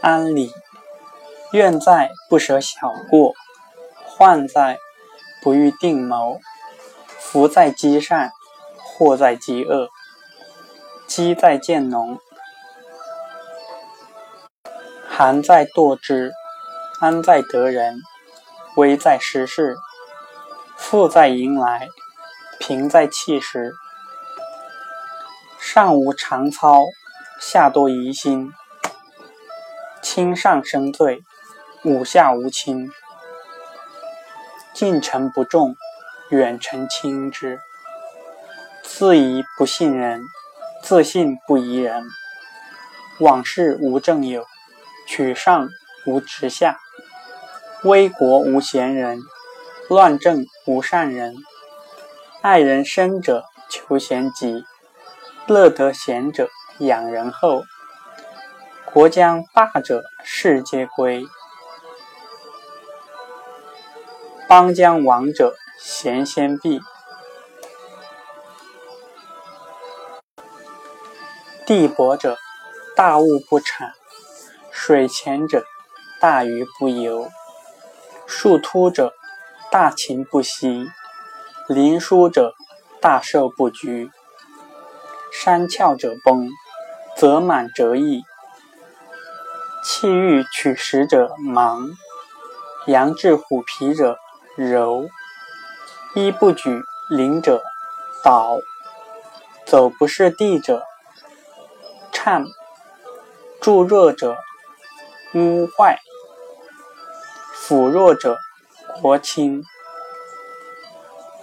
安理。怨在不舍小过，患在不欲定谋。福在积善，祸在积恶。积在渐浓，寒在惰之，安在得人，危在失事。富在迎来，贫在弃时。上无常操，下多疑心。轻上生罪。五下无亲，近臣不重，远臣轻之。自疑不信人，自信不疑人。往事无正友，取上无直下。危国无贤人，乱政无善人。爱人生者求贤己，乐得贤者养人后。国将霸者，世皆归。邦将亡者，贤先避；地薄者，大物不产；水浅者，大鱼不游；树秃者，大禽不息；林疏者，大兽不居；山峭者崩，泽满者溢；气欲取食者忙；羊至虎皮者。柔，衣不举领者倒，走不是地者颤，助弱者污坏，辅弱者国清，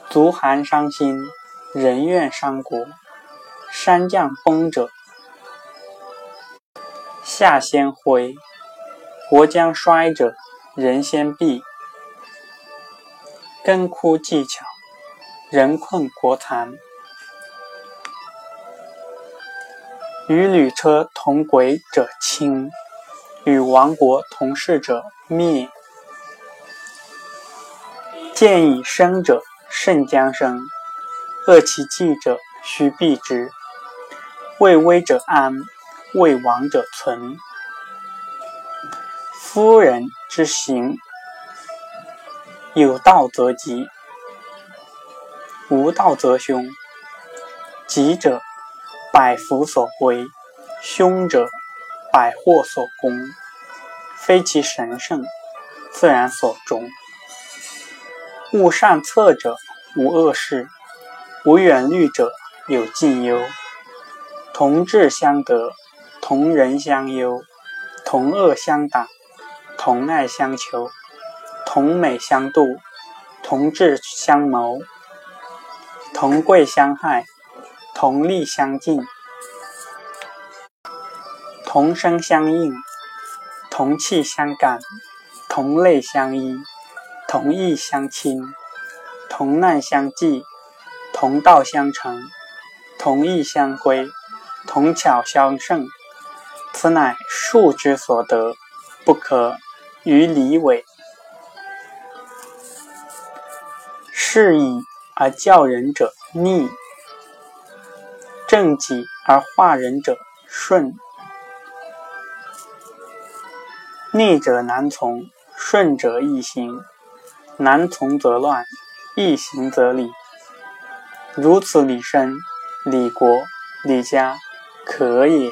足寒伤心，人怨伤国。山将崩者夏先灰，国将衰者人先避。根枯技巧，人困国残。与旅车同轨者亲，与亡国同事者灭。见以生者甚将生，恶其计者须避之。畏危者安，为亡者存。夫人之行。有道则吉，无道则凶。吉者，百福所归；凶者，百祸所攻。非其神圣，自然所终。勿善策者，无恶事；无远虑者，有近忧。同志相得，同人相忧，同恶相党，同爱相求。同美相妒，同志相谋，同贵相害，同利相近，同声相应，同气相感，同类相依，同义相亲，同难相济，同道相成，同义相归，同巧相胜。此乃术之所得，不可与理违。是以而教人者逆，正己而化人者顺。逆者难从，顺者易行。难从则乱，易行则理。如此理身、理国、理家，可也。